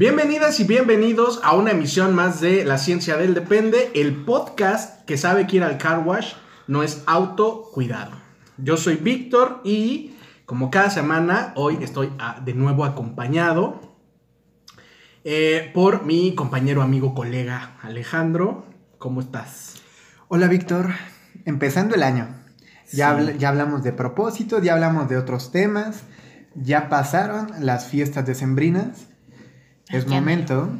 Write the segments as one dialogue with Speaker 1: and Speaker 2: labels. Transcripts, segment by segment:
Speaker 1: Bienvenidas y bienvenidos a una emisión más de La Ciencia del Depende, el podcast que sabe que ir al car wash no es autocuidado. Yo soy Víctor y como cada semana, hoy estoy ah, de nuevo acompañado eh, por mi compañero, amigo, colega Alejandro. ¿Cómo estás?
Speaker 2: Hola Víctor, empezando el año. Ya, ya hablamos de propósito, ya hablamos de otros temas, ya pasaron las fiestas decembrinas. Es momento,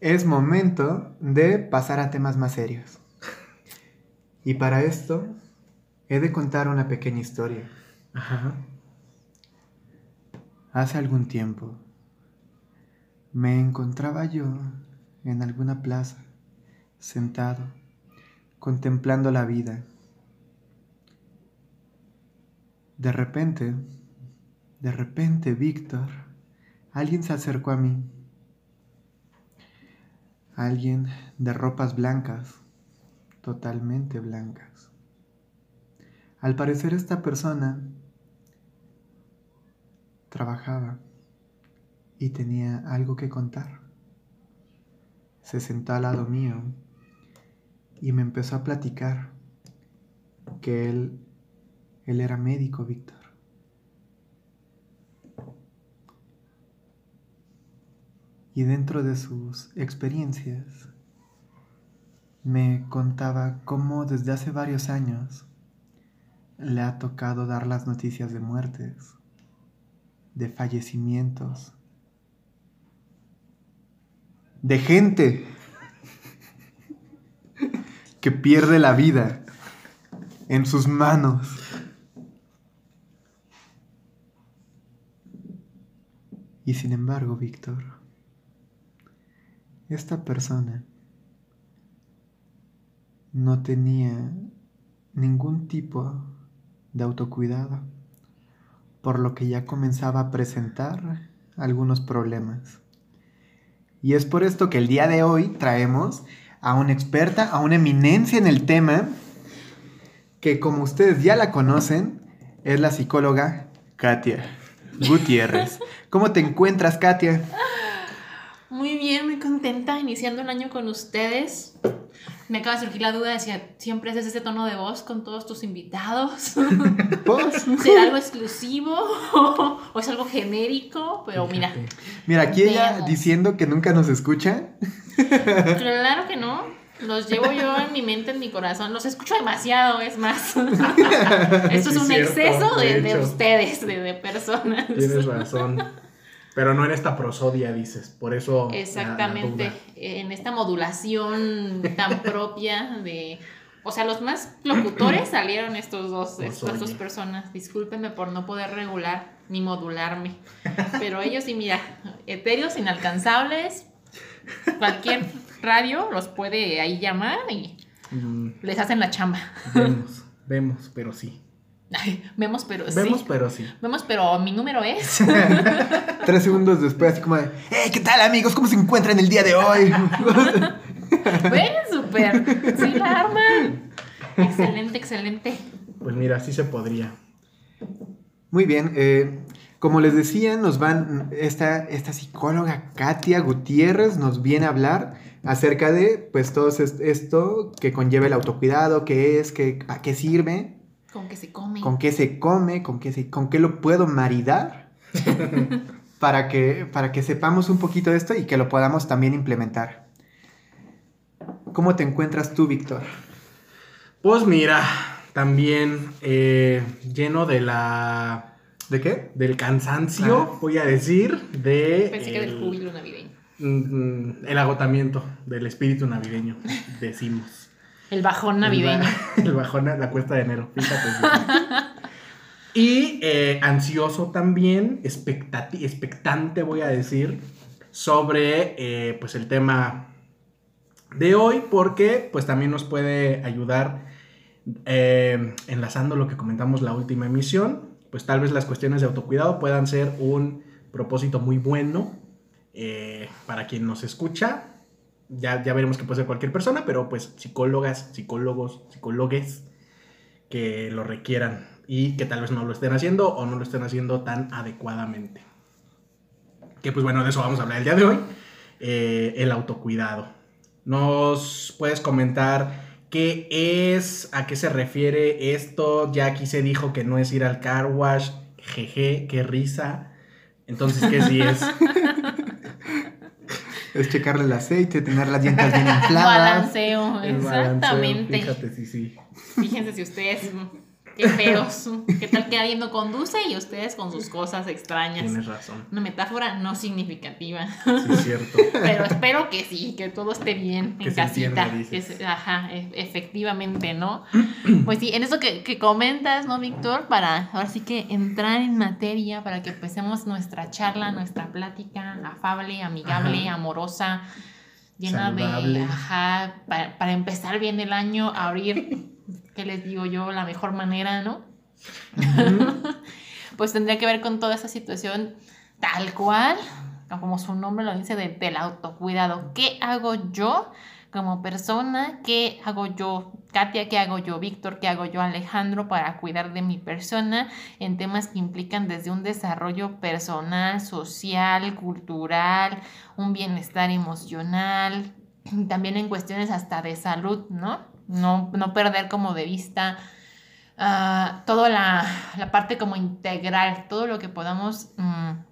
Speaker 2: es momento de pasar a temas más serios. Y para esto, he de contar una pequeña historia. Ajá. Hace algún tiempo me encontraba yo en alguna plaza, sentado, contemplando la vida. De repente, de repente, Víctor, alguien se acercó a mí. Alguien de ropas blancas, totalmente blancas. Al parecer esta persona trabajaba y tenía algo que contar. Se sentó al lado mío y me empezó a platicar que él, él era médico, Víctor. Y dentro de sus experiencias me contaba cómo desde hace varios años le ha tocado dar las noticias de muertes de fallecimientos, de gente que pierde la vida en sus manos. Y sin embargo, Víctor, esta persona no tenía ningún tipo de autocuidado por lo que ya comenzaba a presentar algunos problemas. Y es por esto que el día de hoy traemos a una experta, a una eminencia en el tema, que como ustedes ya la conocen, es la psicóloga Katia Gutiérrez. ¿Cómo te encuentras, Katia?
Speaker 3: Muy bien, muy contenta iniciando el año con ustedes me acaba de surgir la duda de si siempre haces ese tono de voz con todos tus invitados. ¿Será algo exclusivo o, es algo genérico? Pero mira.
Speaker 2: Mira, aquí ella diciendo que nunca nos escucha.
Speaker 3: claro que no. Los llevo yo en mi mente, en mi corazón. Los escucho demasiado, es más. Esto es un exceso de, ustedes, de, de personas.
Speaker 1: Tienes razón. Pero no en esta prosodia, dices, por eso.
Speaker 3: Exactamente, en esta modulación tan propia de. O sea, los más locutores salieron estos dos, estas dos personas. Discúlpenme por no poder regular ni modularme. Pero ellos sí, mira, etéreos inalcanzables. Cualquier radio los puede ahí llamar y mm. les hacen la chamba.
Speaker 1: Vemos, vemos, pero sí.
Speaker 3: Vemos, pero
Speaker 1: sí. Vemos, pero sí.
Speaker 3: Vemos, pero mi número es.
Speaker 2: Tres segundos después, así como de, ¡Hey, qué tal, amigos! ¿Cómo se encuentran el día de hoy?
Speaker 3: Ven, súper. Sí, la arman. Excelente, excelente.
Speaker 1: Pues mira, sí se podría.
Speaker 2: Muy bien. Eh, como les decía, nos van. Esta, esta psicóloga Katia Gutiérrez nos viene a hablar acerca de, pues, todo esto que conlleva el autocuidado, qué es, qué, a qué sirve
Speaker 3: con qué se come.
Speaker 2: Con qué se come, con qué, se, con qué lo puedo maridar. para, que, para que sepamos un poquito de esto y que lo podamos también implementar. ¿Cómo te encuentras tú, Víctor?
Speaker 1: Pues mira, también eh, lleno de la...
Speaker 2: ¿De qué?
Speaker 1: Del cansancio, ah. voy a decir, de...
Speaker 3: Pensé que del júbilo navideño.
Speaker 1: Mm, mm, el agotamiento del espíritu navideño, decimos.
Speaker 3: El bajón navideño.
Speaker 1: El bajón, la cuesta de enero, y eh, ansioso también, expectante voy a decir, sobre eh, pues el tema de hoy porque pues también nos puede ayudar eh, enlazando lo que comentamos la última emisión, pues tal vez las cuestiones de autocuidado puedan ser un propósito muy bueno para quien nos escucha. Ya, ya veremos que puede ser cualquier persona, pero pues psicólogas, psicólogos, psicólogues que lo requieran y que tal vez no lo estén haciendo o no lo estén haciendo tan adecuadamente. Que pues bueno, de eso vamos a hablar el día de hoy. Eh, el autocuidado. ¿Nos puedes comentar qué es, a qué se refiere esto? Ya aquí se dijo que no es ir al car wash. Jeje, qué risa. Entonces, ¿qué sí es?
Speaker 2: es checarle el aceite, tener las dientes bien infladas.
Speaker 3: Balanceo, exactamente.
Speaker 1: fíjate, sí, sí.
Speaker 3: Fíjense si ustedes Qué feos. ¿Qué tal que alguien no conduce y ustedes con sus cosas extrañas?
Speaker 1: Tienes razón.
Speaker 3: Una metáfora no significativa.
Speaker 1: Sí, es cierto.
Speaker 3: Pero espero que sí, que todo esté bien en casita. ajá, e, efectivamente, ¿no? Pues sí, en eso que, que, comentas, ¿no, Víctor? Para ahora sí que entrar en materia, para que empecemos nuestra charla, nuestra plática afable, amigable, amorosa, llena de. Ajá, para, para empezar bien el año, abrir ¿qué les digo yo? La mejor manera, ¿no? pues tendría que ver con toda esa situación tal cual, como su nombre lo dice, de, del autocuidado. ¿Qué hago yo como persona? ¿Qué hago yo, Katia? ¿Qué hago yo, Víctor? ¿Qué hago yo, Alejandro, para cuidar de mi persona en temas que implican desde un desarrollo personal, social, cultural, un bienestar emocional, también en cuestiones hasta de salud, ¿no? No, perder como de vista uh, toda la, parte como integral, todo lo que podamos um,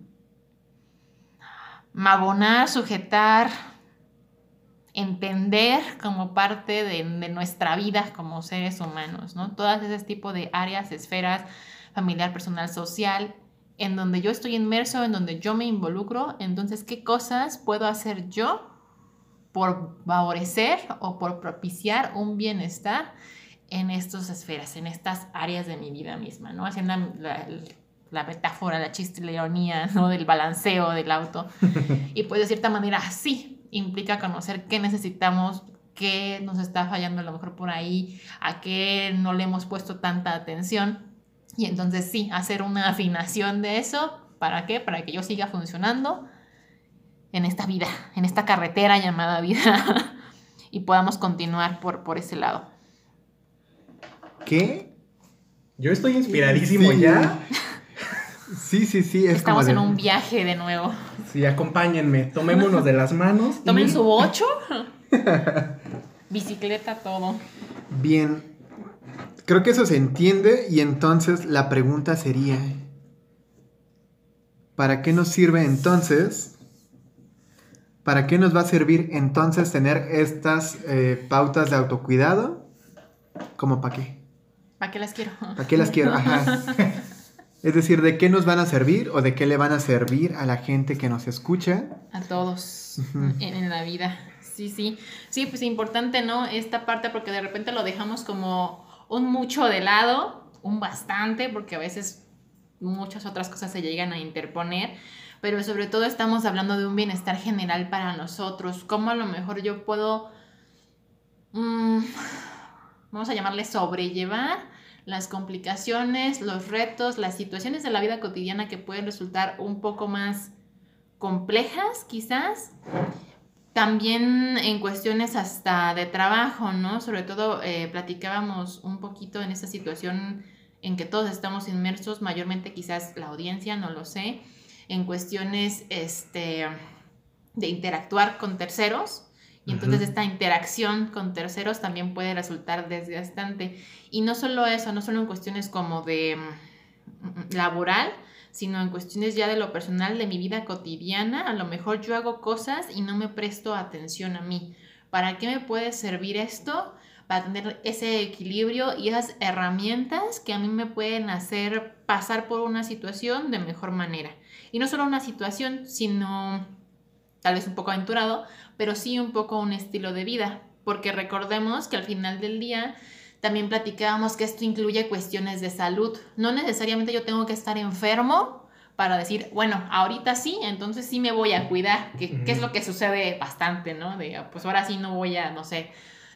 Speaker 3: abonar, sujetar, entender como parte de, nuestra vida como seres humanos, ¿no? Todas ese tipo de áreas, esferas, familiar, personal, social, en donde yo estoy inmerso, en donde yo me involucro, entonces, ¿qué cosas puedo hacer yo por favorecer o por propiciar un bienestar en estas esferas, en estas áreas de mi vida misma, ¿no? Haciendo la, la, metáfora, la chiste, la ironía, ¿no? Del balanceo del auto. Y pues de cierta manera sí, implica conocer qué necesitamos, qué nos está fallando a lo mejor por ahí, a qué no le hemos puesto tanta atención. Y entonces sí, hacer una afinación de eso, ¿para qué? Para que yo siga funcionando en esta vida, en esta carretera llamada vida, y podamos continuar por, por ese lado.
Speaker 1: ¿Qué? Yo estoy inspiradísimo ya.
Speaker 2: Sí, sí, sí.
Speaker 3: Estamos en un viaje de nuevo.
Speaker 1: Sí, acompáñenme, tomémonos de las manos.
Speaker 3: Tomen su ocho. Bicicleta, todo.
Speaker 2: Bien. Creo que eso se entiende y entonces la pregunta sería, ¿para qué nos sirve entonces ¿Para qué nos va a servir entonces tener estas eh, pautas de autocuidado? ¿Cómo para qué?
Speaker 3: ¿Para qué las quiero?
Speaker 2: ¿Para qué las quiero? Ajá. Es decir, ¿de qué nos van a servir o de qué le van a servir a la gente que nos escucha?
Speaker 3: A todos en, la vida. Sí, sí. Sí, pues importante, ¿no? Esta parte porque de repente lo dejamos como un mucho de lado, un bastante, porque a veces muchas otras cosas se llegan a interponer pero sobre todo estamos hablando de un bienestar general para nosotros, cómo a lo mejor yo puedo, mm, vamos a llamarle sobrellevar las complicaciones, los retos, las situaciones de la vida cotidiana que pueden resultar un poco más complejas quizás. También en cuestiones hasta de trabajo, ¿no? Sobre todo eh, platicábamos un poquito en esta situación en que todos estamos inmersos, mayormente quizás la audiencia, no lo sé, en cuestiones este, de interactuar con terceros. Y entonces esta interacción con terceros también puede resultar desgastante. Y no solo eso, no solo en cuestiones como de mm, laboral, sino en cuestiones ya de lo personal, de mi vida cotidiana. A lo mejor yo hago cosas y no me presto atención a mí. ¿Para qué me puede servir esto? Para tener ese equilibrio y esas herramientas que a mí me pueden hacer pasar por una situación de mejor manera. Y no solo una situación, sino tal vez un poco aventurado, pero sí un poco un estilo de vida, porque recordemos que al final del día también platicábamos que esto incluye cuestiones de salud. No necesariamente yo tengo que estar enfermo para decir, bueno, ahorita sí, entonces sí me voy a cuidar, que, es lo que sucede bastante, ¿no? De, pues ahora sí no voy a, no sé,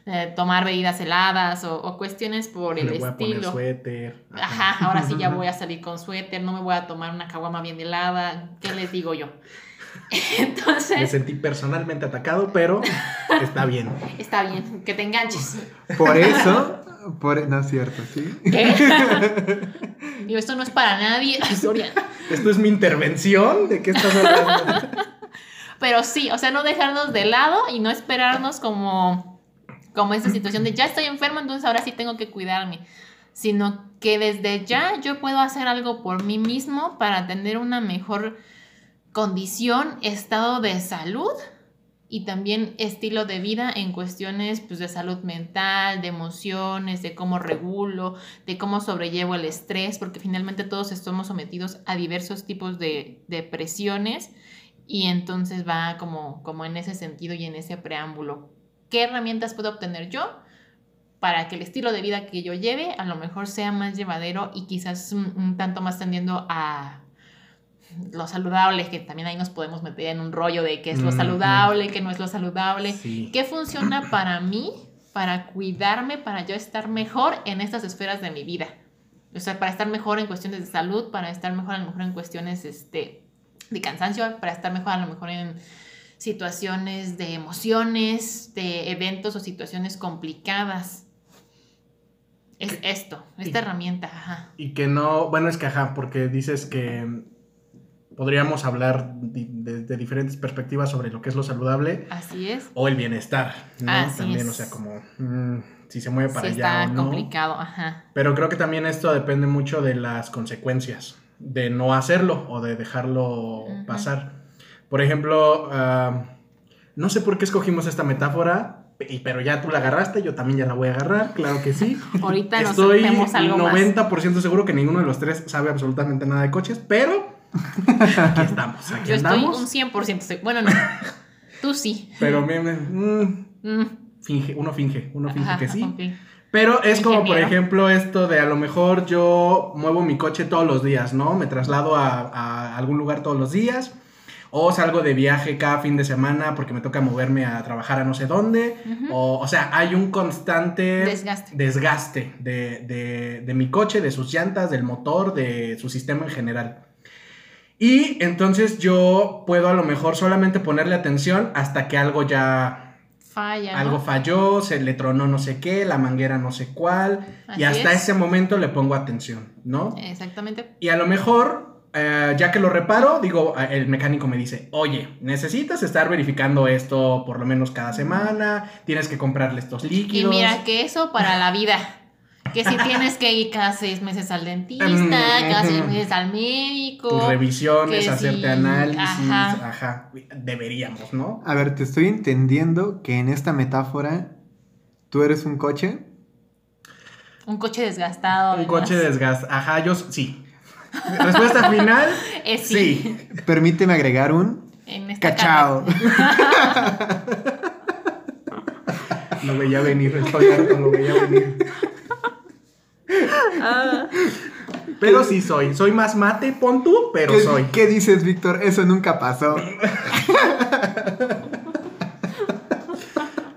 Speaker 3: eh, tomar bebidas heladas o, cuestiones por el
Speaker 1: me voy
Speaker 3: estilo.
Speaker 1: A poner suéter.
Speaker 3: Ajá, ahora sí ya voy a salir con suéter, no me voy a tomar una caguama bien helada, ¿qué les digo yo? Entonces.
Speaker 1: Me sentí personalmente atacado, pero está bien.
Speaker 3: Está bien, que te enganches.
Speaker 2: Por eso. Por, no es cierto, ¿sí?
Speaker 3: ¿Qué? Digo, esto no es para nadie.
Speaker 1: Esto es mi intervención. ¿De qué estás hablando?
Speaker 3: Pero sí, o sea, no dejarnos de lado y no esperarnos como, como esa situación de ya estoy enfermo, entonces ahora sí tengo que cuidarme. Sino que desde ya yo puedo hacer algo por mí mismo para tener una mejor condición, estado de salud y también estilo de vida en cuestiones pues, de salud mental, de emociones, de cómo regulo, de cómo sobrellevo el estrés, porque finalmente todos estamos sometidos a diversos tipos de, de presiones y entonces va como, como en ese sentido y en ese preámbulo. ¿Qué herramientas puedo obtener yo? para que el estilo de vida que yo lleve a lo mejor sea más llevadero y quizás un tanto más tendiendo a, lo saludable, que también ahí nos podemos meter en un rollo de qué es lo saludable, qué no es lo saludable, qué funciona para mí, para cuidarme, para yo estar mejor en estas esferas de mi vida. O sea, para estar mejor en cuestiones de salud, para estar mejor a lo mejor en cuestiones este, de cansancio, para estar mejor a lo mejor en situaciones de emociones, de eventos o situaciones complicadas. Es esto, esta herramienta, ajá.
Speaker 1: Y que no, bueno, es que ajá, porque dices que podríamos hablar de, diferentes perspectivas sobre lo que es lo saludable.
Speaker 3: Así es.
Speaker 1: O el bienestar, ¿no? también, o sea, como mm, si se mueve para allá.
Speaker 3: Está complicado, ajá.
Speaker 1: Pero creo que también esto depende mucho de las consecuencias, de no hacerlo o de dejarlo pasar. Por ejemplo, ah, no sé por qué escogimos esta metáfora, pero ya tú la agarraste, yo también ya la voy a agarrar, claro que sí.
Speaker 3: Ahorita
Speaker 1: Estoy nos algo 90% seguro que ninguno de los tres sabe absolutamente nada de coches, pero Aquí estamos, aquí Yo estoy un
Speaker 3: 100% Bueno, no. Tú sí.
Speaker 1: Pero mm, mm. finge, uno finge, uno finge que sí. Pero es como, por ejemplo, esto de a lo mejor yo muevo mi coche todos los días, ¿no? Me traslado a, algún lugar todos los días. O salgo de viaje cada fin de semana porque me toca moverme a trabajar a no sé dónde. o, o, sea, hay un constante
Speaker 3: desgaste,
Speaker 1: desgaste de, de mi coche, de sus llantas, del motor, de su sistema en general. Y entonces yo puedo a lo mejor solamente ponerle atención hasta que algo ya...
Speaker 3: Falla.
Speaker 1: Algo falló, se le tronó no sé qué, la manguera no sé cuál. y hasta ese momento le pongo atención, ¿no?
Speaker 3: Exactamente.
Speaker 1: Y a lo mejor, eh, ya que lo reparo, digo, el mecánico me dice, oye, necesitas estar verificando esto por lo menos cada semana, tienes que comprarle estos líquidos.
Speaker 3: Y mira que eso para la vida. Que si tienes que ir cada seis meses al dentista, cada seis meses al médico.
Speaker 1: Tus revisiones, hacerte análisis. Ajá. Deberíamos, ¿no?
Speaker 2: A ver, te estoy entendiendo que en esta metáfora tú eres un coche.
Speaker 3: Un coche desgastado.
Speaker 1: Un coche desgastado. Ajá, yo sí. Respuesta final.
Speaker 3: Es sí.
Speaker 2: Permíteme agregar un. En cachao.
Speaker 1: lo veía venir, estoy harto, lo veía venir. Ah. Pero sí soy. Soy más mate, pon tú, pero soy.
Speaker 2: ¿Qué dices, Víctor? Eso nunca pasó.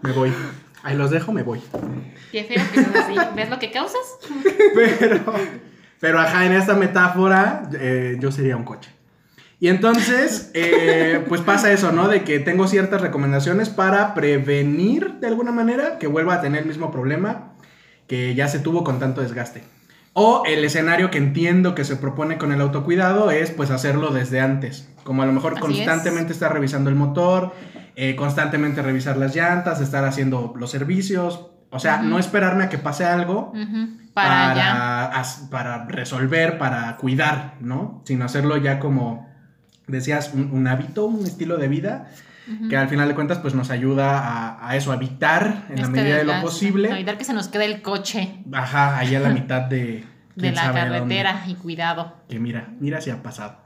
Speaker 1: me voy. Ahí los dejo, me voy.
Speaker 3: Qué feo que así. ¿Ves lo que causas?
Speaker 1: pero, pero ajá, en esta metáfora, eh, yo sería un coche. Y entonces, eh, pues pasa eso, ¿no? De que tengo ciertas recomendaciones para prevenir de alguna manera que vuelva a tener el mismo problema que ya se tuvo con tanto desgaste. O el escenario que entiendo que se propone con el autocuidado es pues hacerlo desde antes. Como a lo mejor constantemente estar revisando el motor, eh, constantemente revisar las llantas, estar haciendo los servicios. O sea, no esperarme a que pase algo para, para, resolver, para cuidar, ¿no? Sino hacerlo ya como, decías, un hábito, un estilo de vida que al final de cuentas pues nos ayuda a, eso, a evitar en la medida de lo posible.
Speaker 3: A evitar que se nos quede el coche.
Speaker 1: Ajá, ahí a la mitad de...
Speaker 3: de la carretera y cuidado.
Speaker 1: Que mira, mira si ha pasado.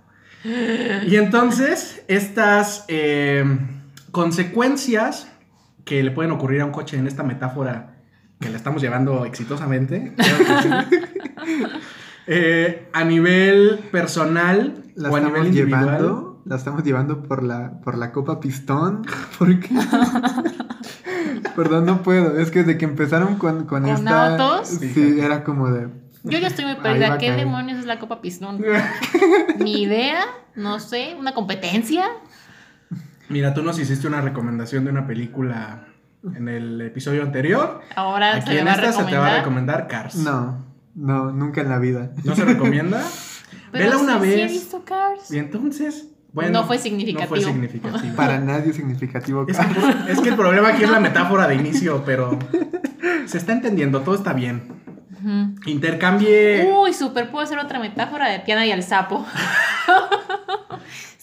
Speaker 1: Y entonces, estas eh, consecuencias que le pueden ocurrir a un coche en esta metáfora que la estamos llevando exitosamente, eh, a nivel personal,
Speaker 2: la
Speaker 1: o a
Speaker 2: estamos
Speaker 1: nivel individual.
Speaker 2: llevando, la estamos llevando por la, por la Copa Pistón. ¿Por qué? Perdón, no puedo. Es que desde que empezaron con, con,
Speaker 3: ¿Con
Speaker 2: esta.
Speaker 3: autos?
Speaker 2: Sí, era como de.
Speaker 3: Yo ya estoy muy perdida. ¿Qué
Speaker 2: caer.
Speaker 3: demonios es la Copa Pistón? Ni idea, no sé, una competencia.
Speaker 1: Mira, tú nos hiciste una recomendación de una película en el episodio anterior.
Speaker 3: Ahora
Speaker 1: Aquí
Speaker 3: se le
Speaker 1: en esta se te va a
Speaker 3: recomendar.
Speaker 1: Cars.
Speaker 2: No, no, nunca en la vida.
Speaker 1: ¿No se recomienda?
Speaker 3: Pero
Speaker 1: Vela una
Speaker 3: sí, sí he
Speaker 1: vez.
Speaker 3: visto Cars.
Speaker 1: y entonces, bueno.
Speaker 3: No fue significativo.
Speaker 1: No fue significativo.
Speaker 2: Para nadie significativo.
Speaker 1: Es que, es que el problema aquí es la metáfora de inicio, pero se está entendiendo, todo está bien.
Speaker 3: Ujú.
Speaker 1: Intercambie.
Speaker 3: Uy, super, puedo hacer otra metáfora de Tiana y el sapo.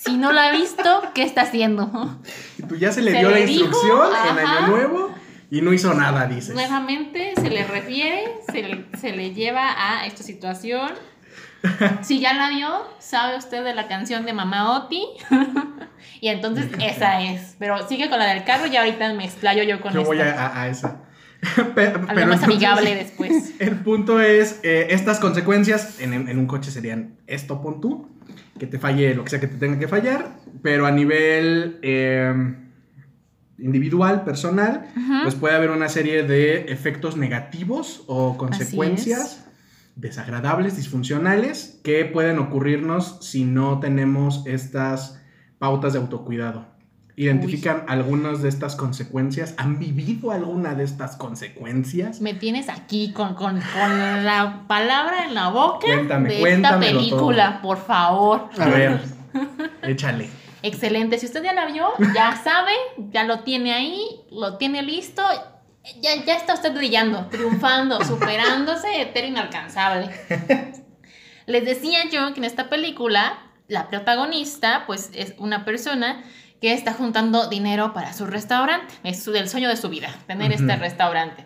Speaker 3: si no la ha visto, ¿qué está haciendo?
Speaker 1: Y tú ya se le
Speaker 3: se
Speaker 1: dio la
Speaker 3: dijo,
Speaker 1: instrucción en
Speaker 3: ajá.
Speaker 1: Año Nuevo y no hizo nada, dices.
Speaker 3: Nuevamente se le refiere, se le, se le lleva a esta situación. Si ya la vio, sabe usted de la canción de Mamá Oti. y entonces esa es. Pero sigue con la del carro y ahorita me explayo yo con
Speaker 1: Yo
Speaker 3: esta.
Speaker 1: voy a, a- a esa.
Speaker 3: Algo
Speaker 1: pero
Speaker 3: más
Speaker 1: entonces,
Speaker 3: amigable después.
Speaker 1: El punto es, eh, estas consecuencias en, en un coche serían esto, pon tú, que te falle lo que sea que te tenga que fallar, pero a nivel eh, individual, personal, pues puede haber una serie de efectos negativos o consecuencias desagradables, disfuncionales, que pueden ocurrirnos si no tenemos estas pautas de autocuidado. ¿Identifican algunas de estas consecuencias? ¿Han vivido alguna de estas consecuencias?
Speaker 3: Me tienes aquí con, con, con la palabra en la boca
Speaker 1: Cuéntame,
Speaker 3: de esta película, por favor.
Speaker 1: A ver, échale.
Speaker 3: Excelente. Si usted ya la vio, ya sabe, ya lo tiene ahí, lo tiene listo. Ya, ya está usted brillando, triunfando, superándose, etero inalcanzable. Les decía yo que en esta película, la protagonista, pues es una persona que está juntando dinero para su restaurante. Es su- el sueño de su vida, tener este restaurante.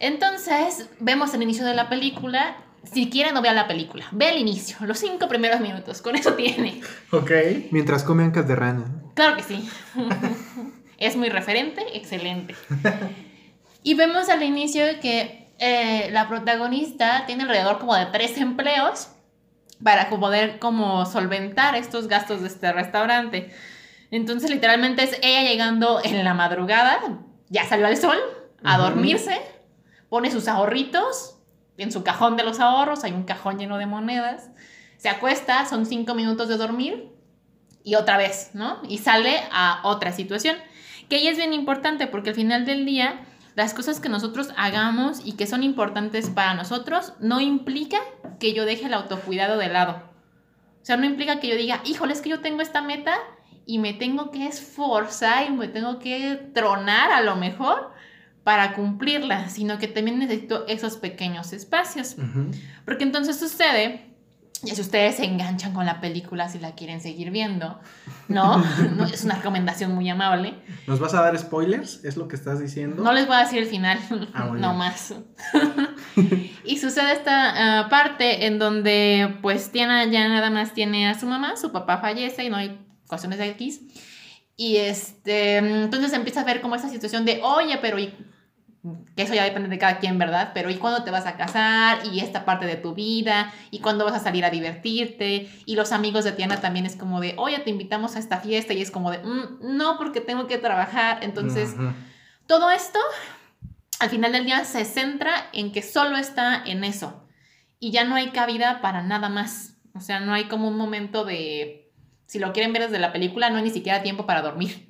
Speaker 3: Entonces, vemos el inicio de la película. Si quiere, no vea la película. Ve el inicio, los cinco primeros minutos. Con eso tiene.
Speaker 1: Ok.
Speaker 2: Mientras come ancas de rana.
Speaker 3: Claro que sí. es muy referente, excelente. Y vemos al inicio que eh, la protagonista tiene alrededor como de tres empleos para poder como solventar estos gastos de este restaurante. Entonces literalmente es ella llegando en la madrugada, ya salió al sol, a dormirse, pone sus ahorritos en su cajón de los ahorros, hay un cajón lleno de monedas, se acuesta, son cinco minutos de dormir y otra vez, ¿no? Y sale a otra situación, que ahí es bien importante porque al final del día las cosas que nosotros hagamos y que son importantes para nosotros no implica que yo deje el autocuidado de lado. O sea, no implica que yo diga, híjole, es que yo tengo esta meta y me tengo que esforzar y me tengo que tronar a lo mejor para cumplirla, sino que también necesito esos pequeños espacios.
Speaker 1: Ujú.
Speaker 3: Porque entonces sucede, y si ustedes se enganchan con la película si la quieren seguir viendo, ¿no? No, es una recomendación muy amable.
Speaker 1: ¿Nos vas a dar spoilers? ¿Es lo que estás diciendo?
Speaker 3: No les voy a decir el final,
Speaker 1: Ah,
Speaker 3: no más. y sucede esta ah, parte en donde pues tiene, ya nada más tiene a su mamá, su papá fallece y no hay cuestiones de X. Y este, entonces empieza a ver como esa situación de, oye, pero y que eso ya depende de cada quien, ¿verdad? Pero ¿y cuándo te vas a casar? Y esta parte de tu vida, y cuándo vas a salir a divertirte, y los amigos de Tiana también es como de, oye, te invitamos a esta fiesta, y es como de, "Mm, no, porque tengo que trabajar, entonces... Todo esto, al final del día, se centra en que solo está en eso. Y ya no hay cabida para nada más. O sea, no hay como un momento de, si lo quieren ver desde la película, no hay ni siquiera tiempo para dormir.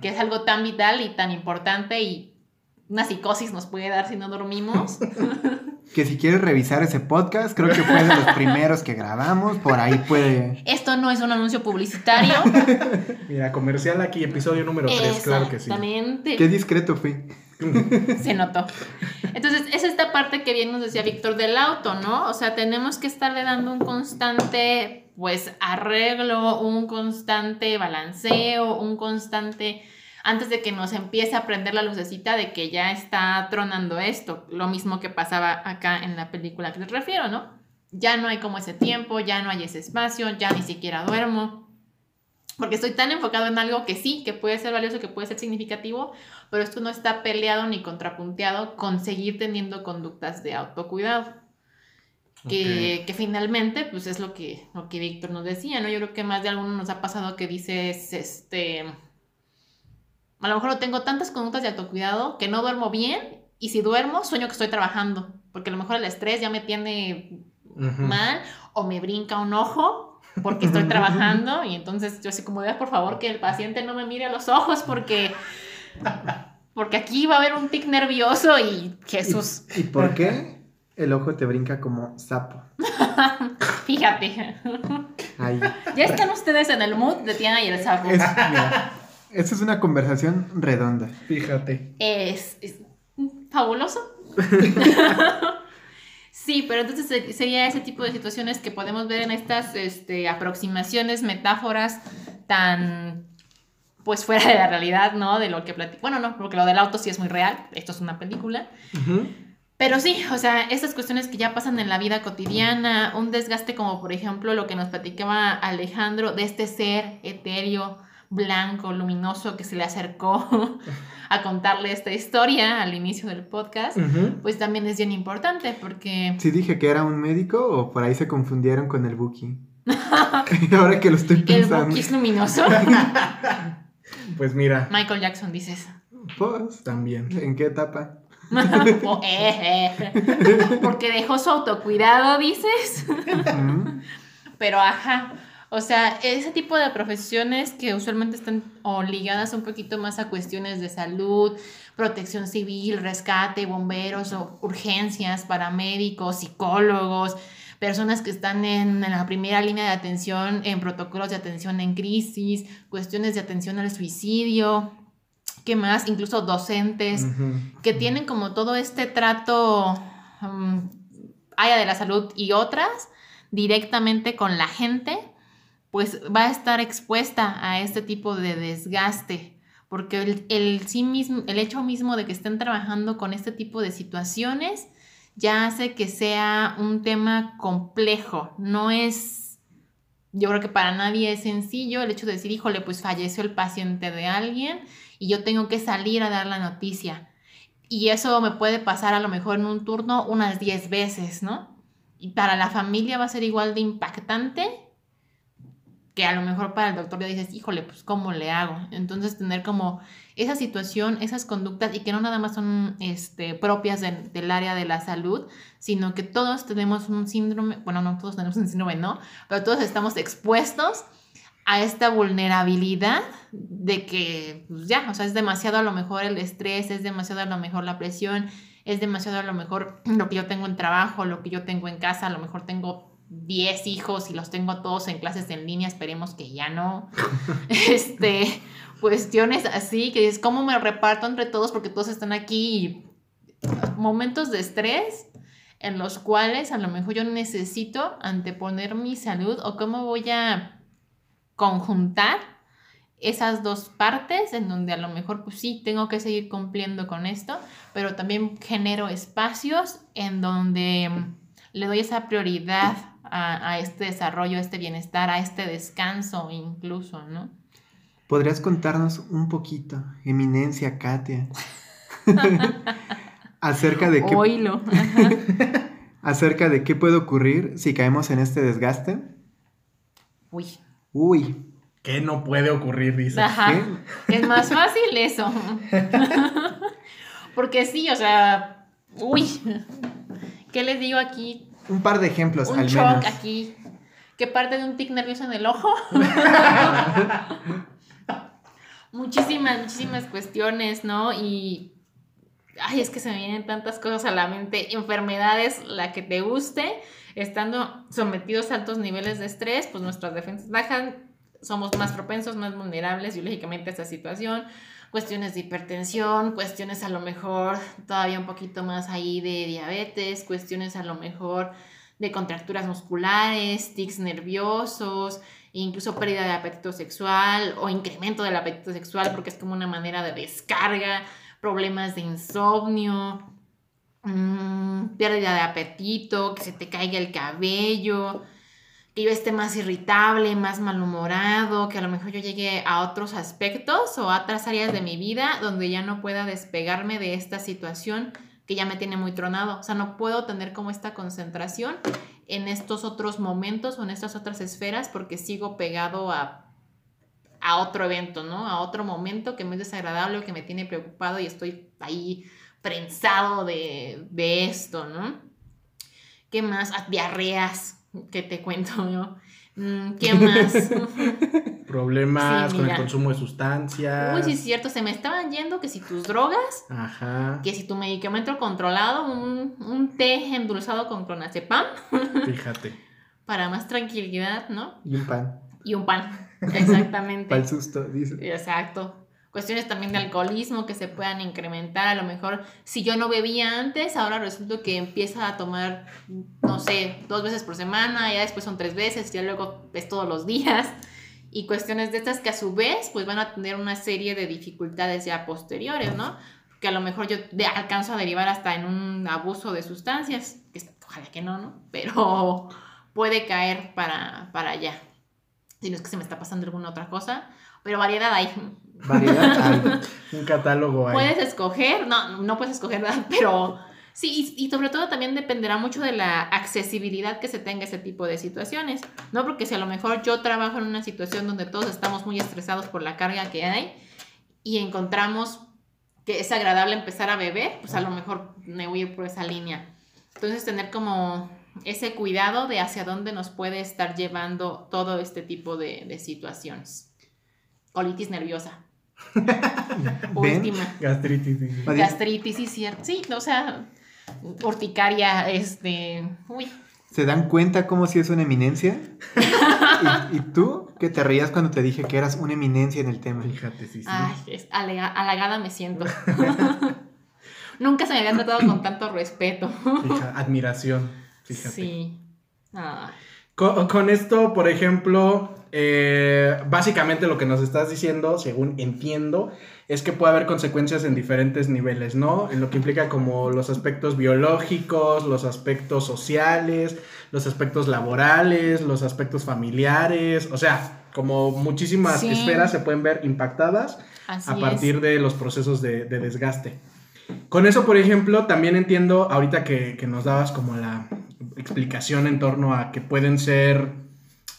Speaker 3: Que es algo tan vital y tan importante y una psicosis nos puede dar si no dormimos.
Speaker 2: Que si quieres revisar ese podcast, creo que fue de los primeros que grabamos. Por ahí puede.
Speaker 3: Esto no es un anuncio publicitario.
Speaker 1: Mira, comercial aquí, episodio número 3, claro que sí.
Speaker 3: Exactamente.
Speaker 2: Qué discreto fui.
Speaker 3: Se notó. Entonces, es esta parte que bien nos decía Víctor del auto, ¿no? O sea, tenemos que estarle dando un constante, pues, arreglo, un constante balanceo, un constante, antes de que nos empiece a prender la lucecita de que ya está tronando esto. Lo mismo que pasaba acá en la película que les refiero, ¿no? Ya no hay como ese tiempo, ya no hay ese espacio, ya ni siquiera duermo. Porque estoy tan enfocado en algo que sí, que puede ser valioso, que puede ser significativo, pero esto no está peleado ni contrapunteado con seguir teniendo conductas de autocuidado. Que, que, finalmente, pues es lo que, lo que Víctor nos decía, ¿no? Yo creo que más de alguno nos ha pasado que dices, este, a lo mejor no tengo tantas conductas de autocuidado que no duermo bien y si duermo sueño que estoy trabajando, porque a lo mejor el estrés ya me tiene mal o me brinca un ojo porque estoy trabajando y entonces yo así como, por favor que el paciente no me mire a los ojos porque porque aquí va a haber un tic nervioso y Jesús.
Speaker 2: ¿Y, por qué el ojo te brinca como sapo?
Speaker 3: Fíjate. Ahí. Ya están ustedes en el mood de Tiana y el sapo.
Speaker 2: esta es una conversación redonda.
Speaker 1: Fíjate.
Speaker 3: Es, fabuloso. sí, pero entonces sería ese tipo de situaciones que podemos ver en estas este, aproximaciones, metáforas tan pues fuera de la realidad, ¿no? De lo que platico. Bueno, no, porque lo del auto sí es muy real, esto es una película. Pero sí, o sea, estas cuestiones que ya pasan en la vida cotidiana, un desgaste como por ejemplo lo que nos platicaba Alejandro de este ser etéreo, blanco, luminoso que se le acercó a contarle esta historia al inicio del podcast, pues también es bien importante porque...
Speaker 2: Sí dije que era un médico o por ahí se confundieron con el Buki. Ahora que lo estoy pensando.
Speaker 3: ¿El Buki es luminoso?
Speaker 1: Pues mira.
Speaker 3: Michael Jackson dices.
Speaker 2: Pues también. ¿En qué etapa?
Speaker 3: Oh, eh, eh. Porque dejó su autocuidado, dices. Pero ajá. O sea, ese tipo de profesiones que usualmente están ligadas un poquito más a cuestiones de salud, protección civil, rescate, bomberos o urgencias, paramédicos, psicólogos, personas que están en, la primera línea de atención en protocolos de atención en crisis, cuestiones de atención al suicidio, ¿qué más? Incluso docentes que tienen como todo este trato, um, haya de la salud y otras, directamente con la gente, pues va a estar expuesta a este tipo de desgaste. Porque el, el, sí mismo, el hecho mismo de que estén trabajando con este tipo de situaciones ya hace que sea un tema complejo. No es, yo creo que para nadie es sencillo el hecho de decir, híjole, pues falleció el paciente de alguien y yo tengo que salir a dar la noticia. Y eso me puede pasar a lo mejor en un turno unas 10 veces, ¿no? Y para la familia va a ser igual de impactante que a lo mejor para el doctor ya dices, híjole, pues ¿cómo le hago? Entonces tener como esa situación, esas conductas y que no nada más son este, propias del área de la salud, sino que todos tenemos un síndrome, bueno, no todos tenemos un síndrome, no, pero todos estamos expuestos a esta vulnerabilidad de que pues ya, o sea, es demasiado a lo mejor el estrés, es demasiado a lo mejor la presión, es demasiado a lo mejor lo que yo tengo en trabajo, lo que yo tengo en casa, a lo mejor tengo 10 hijos y los tengo todos en clases en línea, esperemos que ya no. este, cuestiones así, que es cómo me reparto entre todos porque todos están aquí. Momentos de estrés en los cuales a lo mejor yo necesito anteponer mi salud o cómo voy a conjuntar esas dos partes en donde a lo mejor pues sí tengo que seguir cumpliendo con esto, pero también genero espacios en donde le doy esa prioridad a, este desarrollo, a este bienestar, a este descanso incluso, ¿no?
Speaker 2: ¿Podrías contarnos un poquito, eminencia Katia, acerca de qué...
Speaker 3: Oilo.
Speaker 2: acerca de qué puede ocurrir si caemos en este desgaste?
Speaker 3: Uy.
Speaker 2: Uy.
Speaker 1: ¿Qué no puede ocurrir, dice?
Speaker 3: Ajá. Es más fácil eso. Porque sí, o sea, uy. ¿Qué les digo aquí?
Speaker 2: Un par de ejemplos,
Speaker 3: un shock aquí. ¿Qué parte de un tic nervioso en el ojo? muchísimas, muchísimas cuestiones, ¿no? Y. Ay, es que se me vienen tantas cosas a la mente. Enfermedades, la que te guste, estando sometidos a altos niveles de estrés, pues nuestras defensas bajan, somos más propensos, más vulnerables biológicamente a esta situación. Cuestiones de hipertensión, cuestiones a lo mejor todavía un poquito más ahí de diabetes, cuestiones a lo mejor de contracturas musculares, tics nerviosos, incluso pérdida de apetito sexual o incremento del apetito sexual porque es como una manera de descarga, problemas de insomnio, mm, pérdida de apetito, que se te caiga el cabello, que yo esté más irritable, más malhumorado, que a lo mejor yo llegue a otros aspectos o a otras áreas de mi vida donde ya no pueda despegarme de esta situación que ya me tiene muy tronado. O sea, no puedo tener como esta concentración en estos otros momentos o en estas otras esferas porque sigo pegado a, a otro evento, ¿no? A otro momento que me es desagradable que me tiene preocupado y estoy ahí prensado de, de esto, ¿no? ¿Qué más? Ah, diarreas, que te cuento, ¿no? Mm, ¿Qué más?
Speaker 1: Problemas
Speaker 3: Sí,
Speaker 1: con el consumo de sustancias.
Speaker 3: Uy, sí es cierto, se me estaban yendo que si tus drogas,
Speaker 1: Ajá.
Speaker 3: que si tu medicamento controlado, un, un té endulzado con clonazepam
Speaker 1: Fíjate.
Speaker 3: para más tranquilidad, ¿no?
Speaker 2: Y un pan.
Speaker 3: Y un pan, exactamente.
Speaker 2: Para el susto, dice.
Speaker 3: Exacto. Cuestiones también de alcoholismo que se puedan incrementar. A lo mejor, si yo no bebía antes, ahora resulta que empieza a tomar, no sé, dos veces por semana, ya después son tres veces, ya luego es todos los días. Y cuestiones de estas que a su vez, pues van a tener una serie de dificultades ya posteriores, ¿no? Que a lo mejor yo de- alcanzo a derivar hasta en un abuso de sustancias, que ojalá que no, ¿no? Pero puede caer para, para allá. Si no es que se me está pasando alguna otra cosa, pero variedad hay.
Speaker 2: Variedad hay.
Speaker 1: Un catálogo ahí.
Speaker 3: Puedes escoger, no, no puedes escoger, ¿verdad? Pero sí, y, y sobre todo también dependerá mucho de la accesibilidad que se tenga ese tipo de situaciones, ¿no? Porque si a lo mejor yo trabajo en una situación donde todos estamos muy estresados por la carga que hay y encontramos que es agradable empezar a beber, pues a lo mejor me voy a ir por esa línea. Entonces tener como ese cuidado de hacia dónde nos puede estar llevando todo este tipo de, de situaciones. Colitis nerviosa. Última.
Speaker 1: Gastritis.
Speaker 2: bien,
Speaker 3: Gastritis, sí, cierto. Sí, o sea, urticaria, este. Uy.
Speaker 2: ¿Se dan cuenta cómo si es una eminencia? ¿Y, y tú que te reías cuando te dije que eras una eminencia en el tema.
Speaker 1: Fíjate, sí, sí.
Speaker 3: Ay, es alega- halagada me siento. Nunca se me había tratado con tanto respeto.
Speaker 1: Fija- admiración. Fíjate.
Speaker 3: Sí. Ah,
Speaker 1: Con, con esto, por ejemplo, eh, básicamente lo que nos estás diciendo, según entiendo, es que puede haber consecuencias en diferentes niveles, ¿no? En lo que implica como los aspectos biológicos, los aspectos sociales, los aspectos laborales, los aspectos familiares, o sea, como muchísimas
Speaker 3: Sí.
Speaker 1: esferas se pueden ver impactadas
Speaker 3: así
Speaker 1: a partir
Speaker 3: es.
Speaker 1: de los procesos de, de desgaste. Con eso, por ejemplo, también entiendo ahorita que, que nos dabas como la explicación en torno a que pueden ser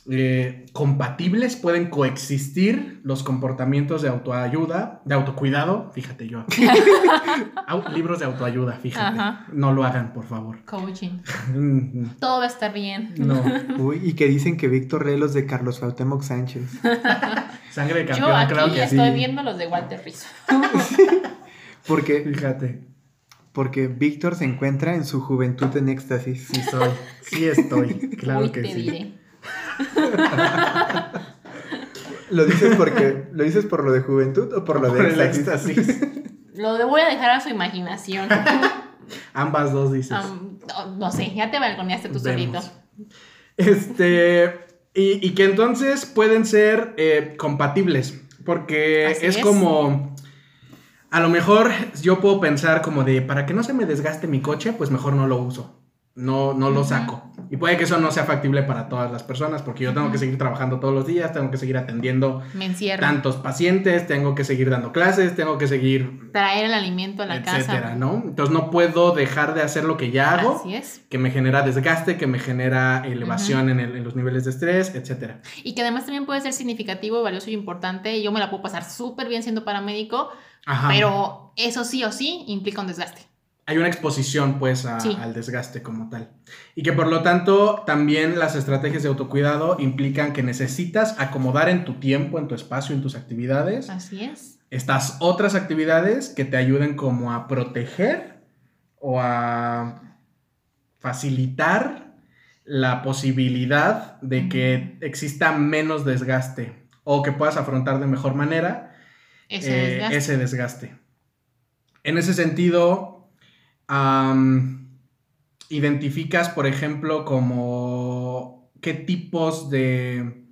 Speaker 1: eh, compatibles, pueden coexistir los comportamientos de autoayuda, de autocuidado, fíjate yo. Libros de autoayuda, fíjate.
Speaker 3: Ajá.
Speaker 1: No lo hagan, por favor.
Speaker 3: Coaching. Todo va a estar bien.
Speaker 1: No,
Speaker 2: Uy, y que dicen que Víctor lee los de Carlos Cuauhtémoc Sánchez.
Speaker 1: sangre de
Speaker 3: Yo
Speaker 1: campeón,
Speaker 3: aquí
Speaker 1: claro que
Speaker 3: estoy
Speaker 1: sí.
Speaker 3: viendo los de Walter Rizzo.
Speaker 2: Porque,
Speaker 1: Fíjate,
Speaker 2: porque Víctor se encuentra en su juventud en éxtasis.
Speaker 1: sí soy, sí estoy, claro
Speaker 3: Uy,
Speaker 1: que
Speaker 3: te
Speaker 1: sí.
Speaker 3: diré.
Speaker 2: ¿Lo dices porque lo dices por lo de juventud o por lo
Speaker 1: Por
Speaker 2: de
Speaker 1: el
Speaker 2: éxtasis?
Speaker 1: éxtasis.
Speaker 3: Lo de- voy a dejar a su imaginación.
Speaker 1: Ambas dos dices.
Speaker 3: No, no sé, ya te balconeaste tú
Speaker 1: Vemos.
Speaker 3: solito.
Speaker 1: Este, y, y que entonces pueden ser eh, compatibles, porque
Speaker 3: Así
Speaker 1: es,
Speaker 3: es.
Speaker 1: como, a lo mejor yo puedo pensar como de, para que no se me desgaste mi coche, pues mejor no lo uso, no, no lo saco. Y puede que eso no sea factible para todas las personas, porque yo tengo que seguir trabajando todos los días, tengo que seguir atendiendo
Speaker 3: Me
Speaker 1: tantos pacientes, tengo que seguir dando clases, tengo que seguir,
Speaker 3: Traer el alimento a la
Speaker 1: etcétera,
Speaker 3: casa.
Speaker 1: ¿no? Entonces no puedo dejar de hacer lo que ya hago
Speaker 3: Así es.
Speaker 1: que me genera desgaste, que me genera elevación en, el- en los niveles de estrés, etcétera.
Speaker 3: Y que además también puede ser significativo, valioso y importante. Y yo me la puedo pasar súper bien siendo paramédico,
Speaker 1: Ajá.
Speaker 3: pero eso sí o sí implica un desgaste.
Speaker 1: hay una exposición pues a-
Speaker 3: Sí.
Speaker 1: al desgaste como tal. Y que por lo tanto también las estrategias de autocuidado implican que necesitas acomodar en tu tiempo, en tu espacio, en tus actividades,
Speaker 3: Así es.
Speaker 1: estas otras actividades que te ayuden como a proteger o a facilitar la posibilidad de que exista menos desgaste o que puedas afrontar de mejor manera
Speaker 3: Ese
Speaker 1: eh,
Speaker 3: desgaste.
Speaker 1: ese desgaste. En ese sentido, identificas, por ejemplo, como qué tipos de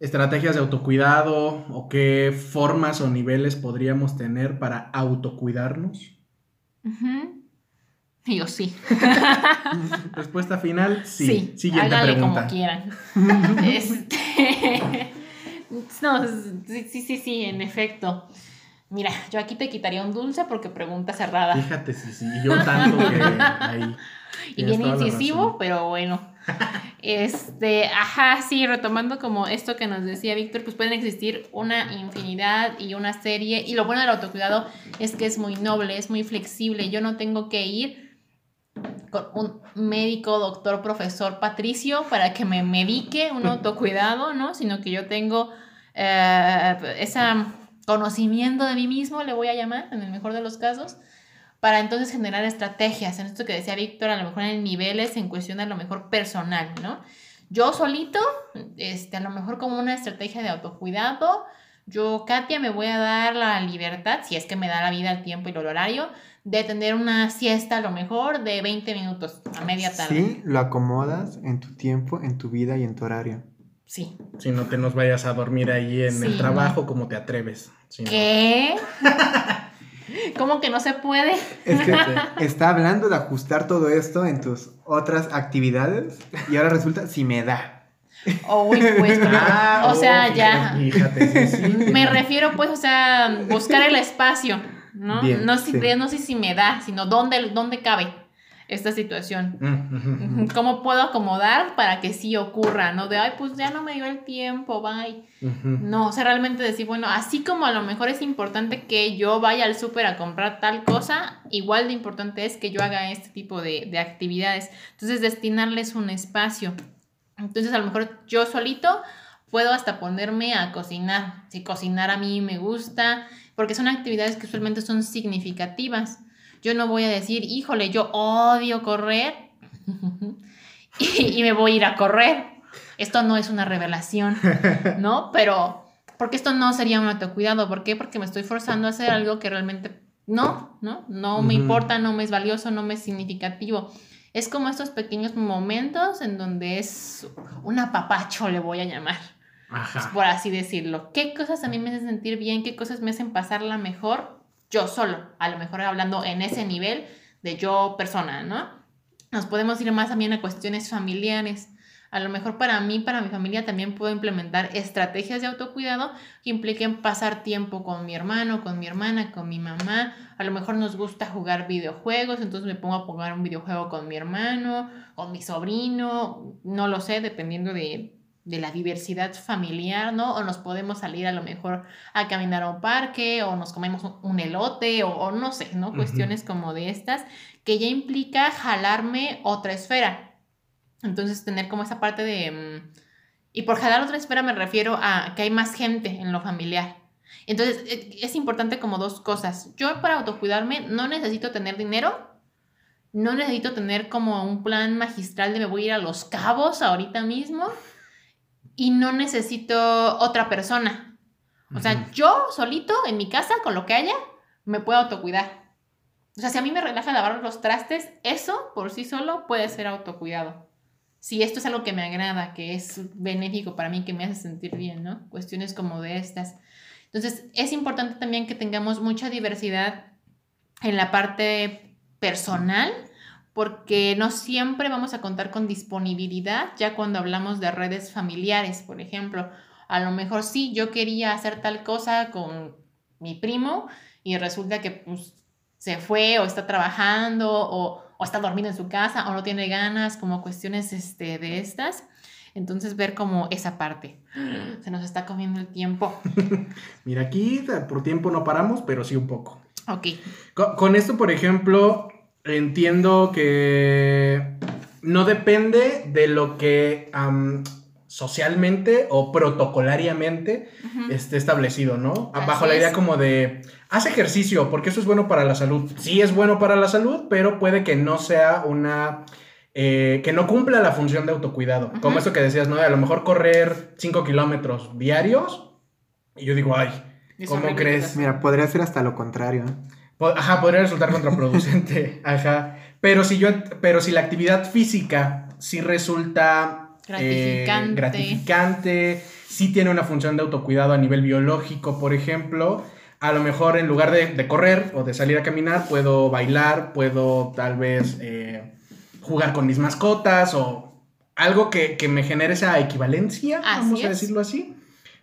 Speaker 1: estrategias de autocuidado o qué formas o niveles podríamos tener para autocuidarnos.
Speaker 3: Y Yo sí.
Speaker 1: Respuesta final, sí.
Speaker 3: Sí,
Speaker 1: Siguiente
Speaker 3: hágale
Speaker 1: pregunta.
Speaker 3: como quieran. este... no, sí, sí, sí, sí, en efecto. Mira, yo aquí te quitaría un dulce porque pregunta cerrada.
Speaker 1: Fíjate, sí, sí. y Yo tanto que ahí.
Speaker 3: y bien incisivo, pero bueno. Este, ajá, sí, retomando como esto que nos decía Víctor, pues pueden existir una infinidad y una serie. Y lo bueno del autocuidado es que es muy noble, es muy flexible. Yo no tengo que ir con un médico, doctor, profesor, patricio para que me medique un autocuidado, ¿no? Sino que yo tengo eh, ese conocimiento de mí mismo, le voy a llamar, en el mejor de los casos, para entonces generar estrategias. En esto que decía Víctor, a lo mejor en niveles, en cuestión a lo mejor personal, ¿no? Yo solito, este, a lo mejor como una estrategia de autocuidado, yo, Katia, me voy a dar la libertad, si es que me da la vida, el tiempo y el horario, de tener una siesta a lo mejor de 20 minutos a media tarde.
Speaker 2: Sí, lo acomodas en tu tiempo, en tu vida y en tu horario.
Speaker 3: Sí.
Speaker 1: Si no te nos vayas a dormir ahí en el trabajo, como te atreves. Si no-
Speaker 3: ¿Qué? ¿Cómo que no se puede?
Speaker 2: Es que está hablando de ajustar todo esto en tus otras actividades y ahora resulta si me da.
Speaker 3: Uy, pues,
Speaker 1: Ah,
Speaker 3: o sea,
Speaker 1: oh,
Speaker 3: ya.
Speaker 1: Fíjate, sí, sí.
Speaker 3: Me refiero, pues, o sea, buscar el espacio, ¿no?
Speaker 2: Bien,
Speaker 3: no, si,
Speaker 2: sí.
Speaker 3: no sé si me da, sino dónde, dónde cabe esta situación.
Speaker 1: Mm,
Speaker 3: ¿Cómo puedo acomodar para que sí ocurra? ¿No? De, ay, pues ya no me dio el tiempo, bye. No, o sea, realmente decir, bueno, así como a lo mejor es importante que yo vaya al súper a comprar tal cosa, igual de importante es que yo haga este tipo de, de actividades. Entonces, destinarles un espacio. Entonces, a lo mejor yo solito puedo hasta ponerme a cocinar. Si cocinar a mí me gusta, porque son actividades que usualmente son significativas. Yo no voy a decir, híjole, yo odio correr y, y me voy a ir a correr. Esto no es una revelación, ¿no? Pero, porque esto no sería un autocuidado. ¿Por qué? Porque me estoy forzando a hacer algo que realmente no, ¿no? No me importa, no me es valioso, no me es significativo. Es como estos pequeños momentos en donde es un apapacho, le voy a llamar,
Speaker 1: Ajá.
Speaker 3: por así decirlo. ¿Qué cosas a mí me hacen sentir bien? ¿Qué cosas me hacen pasarla mejor? Yo solo, a lo mejor hablando en ese nivel de yo persona, ¿no? Nos podemos ir más también a cuestiones familiares. A lo mejor para mí, para mi familia, también puedo implementar estrategias de autocuidado que impliquen pasar tiempo con mi hermano, con mi hermana, con mi mamá. A lo mejor nos gusta jugar videojuegos, entonces me pongo a jugar un videojuego con mi hermano, con mi sobrino, no lo sé, dependiendo de, de la diversidad familiar, ¿no? O nos podemos salir a lo mejor a caminar a un parque, o nos comemos un, elote, o, o no sé, ¿no?
Speaker 1: Ujú.
Speaker 3: Cuestiones como de estas, que ya implica jalarme otra esfera. Entonces, tener como esa parte de... mm, y por jalar otra esfera me refiero a que hay más gente en lo familiar. Entonces, e- es importante como dos cosas. Yo para autocuidarme no necesito tener dinero, no necesito tener como un plan magistral de me voy a ir a los cabos ahorita mismo y no necesito otra persona. O sea, yo solito en mi casa, con lo que haya, me puedo autocuidar. O sea, si a mí me relaja lavar los trastes, eso por sí solo puede ser autocuidado. Si esto es algo que me agrada, que es benéfico para mí, que me hace sentir bien, ¿no? Cuestiones como de estas. Entonces, es importante también que tengamos mucha diversidad en la parte personal, porque no siempre vamos a contar con disponibilidad ya cuando hablamos de redes familiares, por ejemplo. A lo mejor sí, yo quería hacer tal cosa con mi primo y resulta que pues, se fue o está trabajando o, o está dormido en su casa o no tiene ganas, como cuestiones este, de estas. Entonces ver como esa parte. Se nos está comiendo el tiempo.
Speaker 1: Mira, aquí por tiempo no paramos, pero sí un poco.
Speaker 3: Ok.
Speaker 1: Con, con esto, por ejemplo, entiendo que no depende de lo que socialmente o protocolariamente esté establecido, ¿no?
Speaker 3: Así
Speaker 1: Bajo la idea
Speaker 3: es.
Speaker 1: como de, haz ejercicio, porque eso es bueno para la salud. Sí es bueno para la salud, pero puede que no sea una... eh, que no cumpla la función de autocuidado. Como eso que decías, ¿no? De a lo mejor correr 5 kilómetros diarios. Y yo digo, ay, ¿cómo crees?
Speaker 2: Mira, podría ser hasta lo contrario. ¿Eh?
Speaker 1: Ajá, podría resultar contraproducente. Ajá. Pero si yo, pero si la actividad física sí resulta eh,
Speaker 3: Gratificante.
Speaker 1: gratificante, sí tiene una función de autocuidado a nivel biológico, por ejemplo, a lo mejor en lugar de, de correr o de salir a caminar, puedo bailar, puedo tal vez eh, jugar con mis mascotas o algo que, que me genere esa equivalencia,
Speaker 3: Así
Speaker 1: vamos a decirlo así,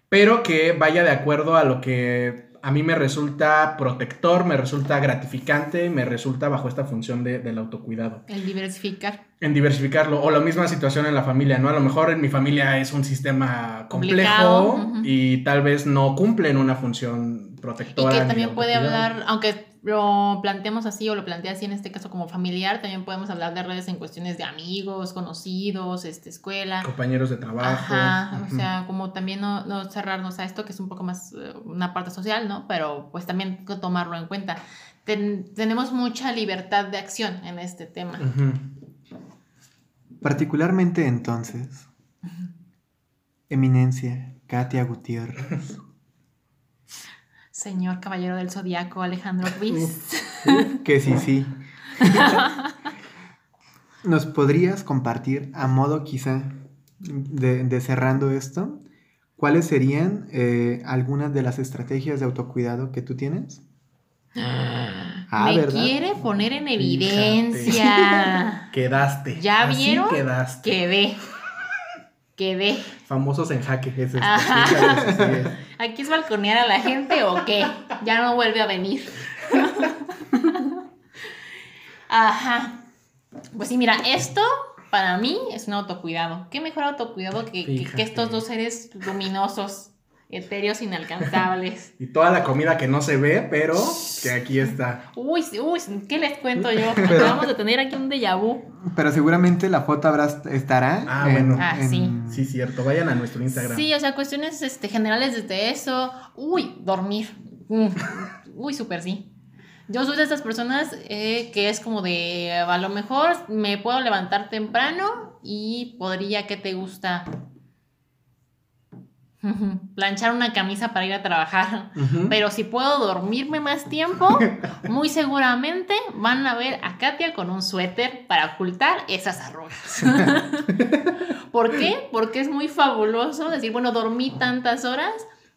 Speaker 1: pero que vaya de acuerdo a lo que a mí me resulta protector, me resulta gratificante, me resulta bajo esta función de, del autocuidado.
Speaker 3: El diversificar.
Speaker 1: En diversificarlo. O la misma situación en la familia, ¿no? A lo mejor en mi familia es un sistema complejo y tal vez no cumplen una función
Speaker 3: Y
Speaker 1: protectora.
Speaker 3: que
Speaker 1: ni
Speaker 3: también puede hablar, aunque lo planteamos así o lo plantea así en este caso como familiar, también podemos hablar de redes en cuestiones de amigos, conocidos, este, escuela.
Speaker 1: Compañeros de trabajo.
Speaker 3: Ajá, o sea, como también no, no cerrarnos a esto, que es un poco más eh, una parte social, ¿no? Pero pues también que tomarlo en cuenta. Ten- tenemos mucha libertad de acción en este tema.
Speaker 1: Ujú.
Speaker 2: Particularmente entonces, Eminencia, Katia Gutiérrez.
Speaker 3: Señor Caballero del Zodiaco, Alejandro Ruiz.
Speaker 2: Que sí, sí. ¿Nos podrías compartir, a modo quizá de, de cerrando esto, cuáles serían eh, algunas de las estrategias de autocuidado que tú tienes? Ah,
Speaker 3: Me
Speaker 2: ¿verdad?
Speaker 3: quiere poner en
Speaker 1: Fíjate.
Speaker 3: evidencia.
Speaker 1: Quedaste.
Speaker 3: ¿Ya
Speaker 1: Así
Speaker 3: vieron?
Speaker 1: Quedaste.
Speaker 3: Quedé. Quedé.
Speaker 1: Famosos en jaque es este. Es.
Speaker 3: ¿Aquí es balconear a la gente o qué? Ya no vuelve a venir. Ajá. Pues sí, mira, esto para mí es un autocuidado. ¿Qué mejor autocuidado que, que- que estos dos seres luminosos, etéreos, inalcanzables?
Speaker 1: Y toda la comida que no se ve, pero que aquí está.
Speaker 3: Uy, uy, ¿qué les cuento yo?
Speaker 2: Pero-
Speaker 3: Acabamos de tener aquí un déjà vu.
Speaker 2: Pero seguramente la foto habrá, estará.
Speaker 1: Ah, bueno.
Speaker 3: Ah, sí.
Speaker 1: Sí, cierto. Vayan a nuestro Instagram.
Speaker 3: Sí, o sea, cuestiones este, generales desde eso. Uy, dormir. Mm. Uy, súper sí. Yo soy de estas personas eh, que es como de, a lo mejor me puedo levantar temprano y podría, ¿qué te gusta? Planchar una camisa para ir a trabajar. Pero si puedo dormirme más tiempo, muy seguramente van a ver a Katia con un suéter para ocultar esas arrugas. ¿Por qué? Porque es muy fabuloso decir, bueno, dormí tantas horas,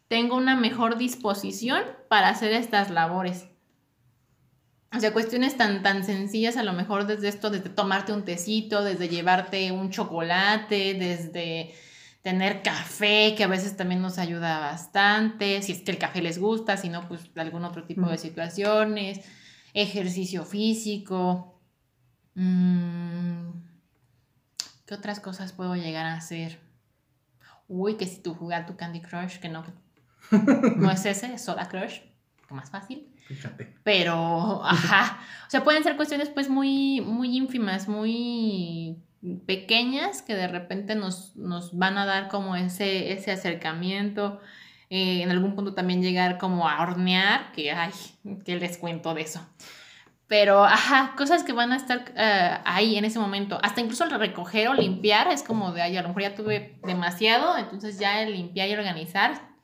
Speaker 3: tengo una mejor disposición para hacer estas labores. O sea, cuestiones tan, tan sencillas, a lo mejor desde esto, desde tomarte un tecito, desde llevarte un chocolate, desde tener café, que a veces también nos ayuda bastante, si es que el café les gusta, si no, pues algún otro tipo de situaciones, ejercicio físico. Mm, ¿Qué otras cosas puedo llegar a hacer? Uy, que si tú jugar tu Candy Crush, que no, no es ese, es Soda Crush, más fácil.
Speaker 1: Fíjate.
Speaker 3: Pero, ajá. O sea, pueden ser cuestiones pues muy, muy ínfimas, muy pequeñas que de repente nos, nos van a dar como ese, ese acercamiento. Eh, en algún punto también llegar como a hornear, que ay, ¿qué les cuento de eso? Pero, ajá, cosas que van a estar eh, ahí en ese momento. Hasta incluso el recoger o limpiar es como de, ay, a lo mejor ya tuve demasiado, entonces ya el limpiar y organizar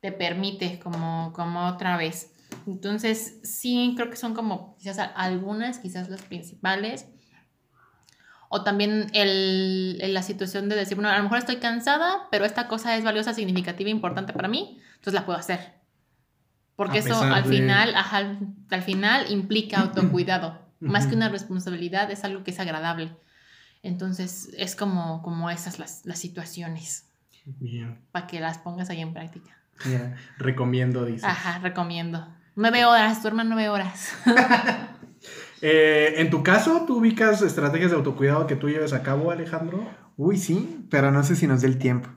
Speaker 3: te permite como, como otra vez. Entonces, sí, creo que son como quizás algunas, quizás las principales. O también el, la situación de decir, bueno, a lo mejor estoy cansada, pero esta cosa es valiosa, significativa, importante para mí, entonces la puedo hacer. Porque
Speaker 1: A
Speaker 3: eso al
Speaker 1: de-
Speaker 3: final, ajá, al, al final implica autocuidado. Más que una responsabilidad, es algo que es agradable. Entonces, es como, como esas las, las situaciones,
Speaker 1: Bien.
Speaker 3: para que las pongas ahí en práctica.
Speaker 1: Recomiendo, dice.
Speaker 3: Ajá, recomiendo. Nueve horas, duerman nueve horas.
Speaker 1: Eh, en tu caso, ¿tú ubicas estrategias de autocuidado que tú lleves a cabo, Alejandro?
Speaker 2: Uy, sí, pero no sé si nos dé el tiempo.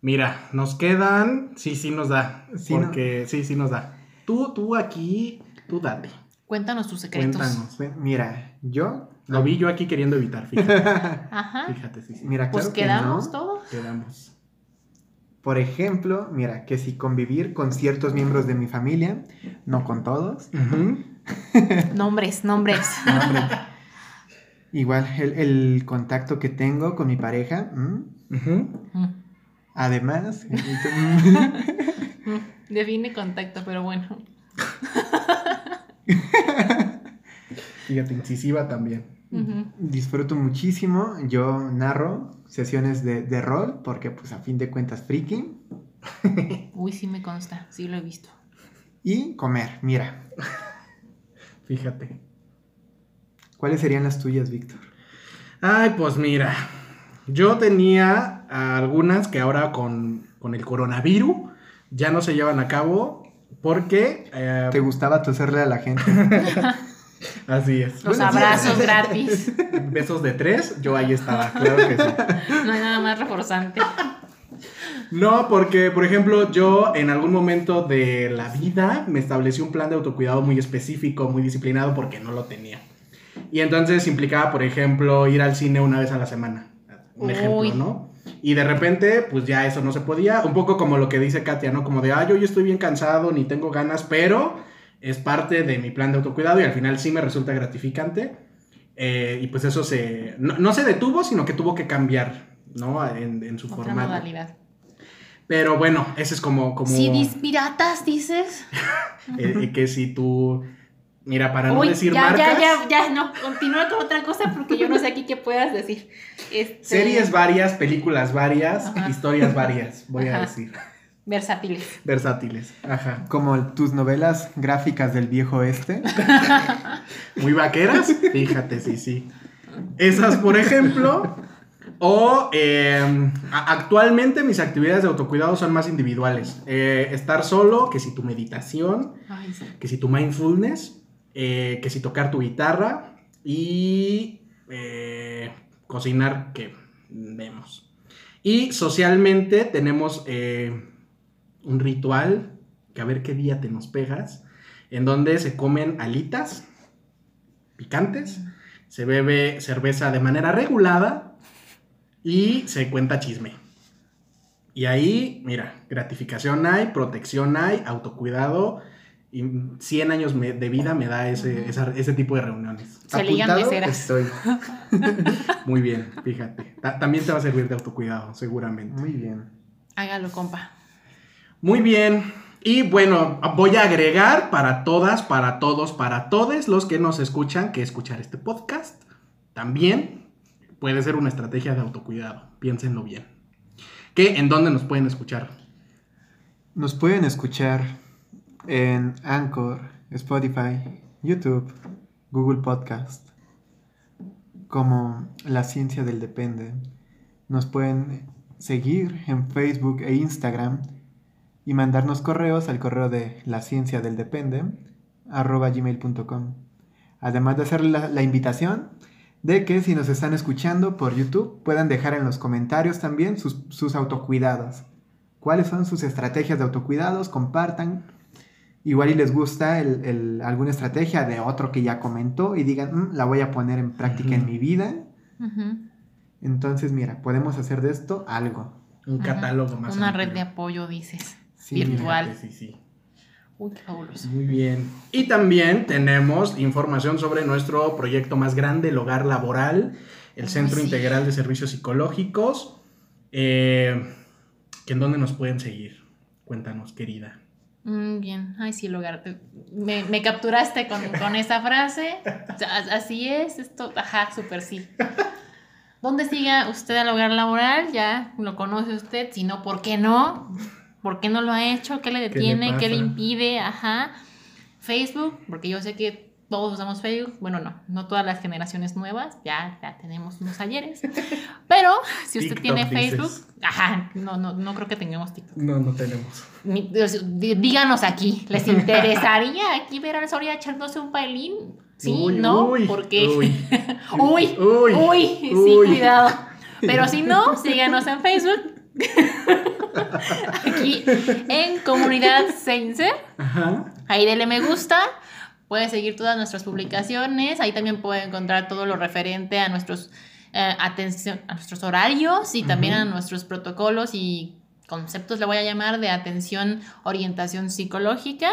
Speaker 1: Mira, nos quedan. Sí, sí nos da.
Speaker 2: Sí, ¿no?
Speaker 1: porque sí, sí nos da. Tú, tú aquí, tú date.
Speaker 3: Cuéntanos tus secretos.
Speaker 1: Cuéntanos.
Speaker 2: Mira, yo.
Speaker 1: Lo vi yo aquí queriendo evitar, fíjate.
Speaker 3: Ajá.
Speaker 1: Fíjate, sí, sí.
Speaker 2: Mira,
Speaker 3: Pues
Speaker 2: claro que
Speaker 3: quedamos
Speaker 2: no.
Speaker 3: todos.
Speaker 1: Quedamos.
Speaker 2: Por ejemplo, mira, que si convivir con ciertos miembros de mi familia, no con todos.
Speaker 1: Ujú.
Speaker 3: Nombres, nombres.
Speaker 2: Igual, el, el contacto que tengo con mi pareja.
Speaker 3: Mm,
Speaker 2: Además,
Speaker 3: mm. Define contacto, pero bueno.
Speaker 1: Fíjate, incisiva también.
Speaker 2: Disfruto muchísimo. Yo narro sesiones de, de rol, porque pues a fin de cuentas friki.
Speaker 3: Uy, sí me consta, sí lo he visto.
Speaker 2: Y comer, mira.
Speaker 1: Fíjate.
Speaker 2: ¿Cuáles serían las tuyas, Víctor?
Speaker 1: Ay, pues mira. Yo tenía algunas que ahora con, con el coronavirus ya no se llevan a cabo. Porque... eh,
Speaker 2: ¿Te gustaba toserle a la gente?
Speaker 1: así es.
Speaker 3: Los
Speaker 1: Bueno, sí,
Speaker 3: abrazos gratis.
Speaker 1: Besos de tres, yo ahí estaba, claro que sí.
Speaker 3: No hay nada más reforzante.
Speaker 1: No, porque, por ejemplo, yo en algún momento de la vida me establecí un plan de autocuidado muy específico, muy disciplinado, porque no lo tenía. Y entonces implicaba, por ejemplo, ir al cine una vez a la semana. Un ejemplo,
Speaker 3: Uy.
Speaker 1: ¿no? Y de repente, pues ya eso no se podía. Un poco como lo que dice Katia, ¿no? Como de, ah, yo ya estoy bien cansado, ni tengo ganas, pero es parte de mi plan de autocuidado y al final sí me resulta gratificante. Eh, y pues eso se. No, no se detuvo, sino que tuvo que cambiar, ¿no? En, en su
Speaker 3: Otra
Speaker 1: formato.
Speaker 3: modalidad.
Speaker 1: Pero bueno, ese es como. como
Speaker 3: CDs piratas, dices.
Speaker 1: eh, que si tú. Mira, para no
Speaker 3: Uy,
Speaker 1: decir
Speaker 3: ya,
Speaker 1: marcas.
Speaker 3: ya, ya, ya, no, continúa con otra cosa porque yo no sé aquí qué puedas decir. Este,
Speaker 1: Series varias, películas varias,
Speaker 3: Ajá.
Speaker 1: historias varias, voy a
Speaker 3: Ajá.
Speaker 1: decir.
Speaker 3: Versátiles.
Speaker 1: Versátiles. Ajá.
Speaker 2: Como tus novelas gráficas del viejo este.
Speaker 1: Muy vaqueras. Fíjate, sí, sí. Esas, por ejemplo. O eh, a- actualmente mis actividades de autocuidado son más individuales. Eh, estar solo, que si tu meditación,
Speaker 3: Ay, sí.
Speaker 1: que si tu mindfulness, eh, que si tocar tu guitarra y eh, cocinar, que vemos. Y socialmente tenemos un ritual, que a ver qué día te nos pegas, en donde se comen alitas picantes, se bebe cerveza de manera regulada y se cuenta chisme. Y ahí, mira, gratificación hay, protección hay, autocuidado. Y 100 años me- de vida me da ese, esa- ese tipo de reuniones.
Speaker 3: Se ligan
Speaker 2: Apuntado. Estoy.
Speaker 1: Muy bien, fíjate. Ta- también te va a servir de autocuidado, seguramente.
Speaker 2: Muy bien.
Speaker 3: Hágalo, compa.
Speaker 1: Muy bien. Y bueno, voy a agregar para todas, para todos, para todos los que nos escuchan, que escuchar este podcast también puede ser una estrategia de autocuidado. Piénsenlo bien. ¿Qué? ¿En dónde nos pueden escuchar?
Speaker 2: Nos pueden escuchar en Anchor, Spotify, YouTube, Google Podcast, como La Ciencia del Depende. Nos pueden seguir en Facebook e Instagram y mandarnos correos al correo de la ciencia del depende arroba gmail.com. Además de hacer la, la invitación de que si nos están escuchando por YouTube puedan dejar en los comentarios también sus, sus autocuidados. ¿Cuáles son sus estrategias de autocuidados? Compartan. Igual y les gusta el- el- alguna estrategia de otro que ya comentó y digan, "Mm, la voy a poner en práctica en mi vida. Entonces, mira, podemos hacer de esto algo.
Speaker 1: Un catálogo más
Speaker 3: Una
Speaker 1: amplio.
Speaker 3: red de apoyo, dices.
Speaker 2: Sí,
Speaker 3: Virtual.
Speaker 1: Sí, sí.
Speaker 3: Uy, qué fabuloso.
Speaker 1: Muy bien. Y también tenemos información sobre nuestro proyecto más grande, el Hogar Laboral, el Centro
Speaker 3: sí.
Speaker 1: Integral de Servicios Psicológicos. Eh, ¿que ¿En dónde nos pueden seguir? Cuéntanos, querida.
Speaker 3: Mm, bien, ay, sí, el hogar. Me, me capturaste con, con esa frase. Así es, esto, ajá, súper sí. ¿Dónde siga usted al hogar laboral? Ya lo conoce usted. Si no, ¿por qué no? ¿Por qué no lo ha hecho? ¿Qué le detiene? ¿Qué le impide? Ajá. Facebook, porque yo sé que todos usamos Facebook. Bueno, no, no todas las generaciones nuevas. Ya, ya tenemos unos ayeres. Pero si usted
Speaker 1: TikTok,
Speaker 3: tiene
Speaker 1: dices.
Speaker 3: Facebook, ajá, no, no, no creo que tengamos TikTok.
Speaker 1: No, no tenemos.
Speaker 3: Dí- Díganos aquí, ¿les interesaría aquí ver al Soria echándose un bailín? Sí,
Speaker 1: Uy,
Speaker 3: ¿no?
Speaker 1: uy,
Speaker 3: Porque.
Speaker 1: Uy.
Speaker 3: Uy,
Speaker 1: Uy.
Speaker 3: uy, sí, cuidado. Pero si no, síganos en Facebook. Aquí en Comunidad Seinser. Ahí dele me gusta. Puede seguir todas nuestras publicaciones. Ahí también puede encontrar todo lo referente a nuestros eh, atención, a nuestros horarios y también a nuestros protocolos y conceptos, le voy a llamar, de atención, orientación psicológica.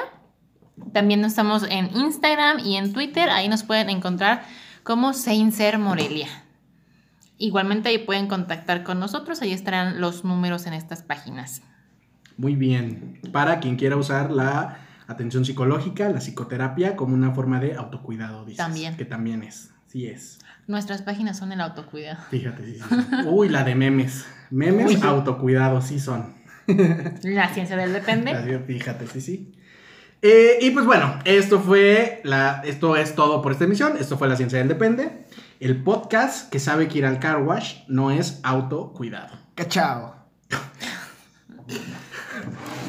Speaker 3: También estamos en Instagram y en Twitter. Ahí nos pueden encontrar como Seinser Morelia. Igualmente ahí pueden contactar con nosotros. Ahí estarán los números en estas páginas.
Speaker 1: Muy bien. Para quien quiera usar la atención psicológica, la psicoterapia, como una forma de autocuidado, dices.
Speaker 3: También.
Speaker 1: Que también es. Sí es.
Speaker 3: Nuestras páginas son el autocuidado.
Speaker 1: Fíjate, sí, sí. Uy, la de memes. Memes,
Speaker 3: Uy.
Speaker 1: autocuidado, sí son.
Speaker 3: La ciencia del depende.
Speaker 1: Fíjate, sí, sí. Eh, y pues bueno, esto fue la, esto es todo por esta emisión. Esto fue La Ciencia del Depende. El podcast que sabe que ir al car wash no es autocuidado.
Speaker 2: ¡Cachao!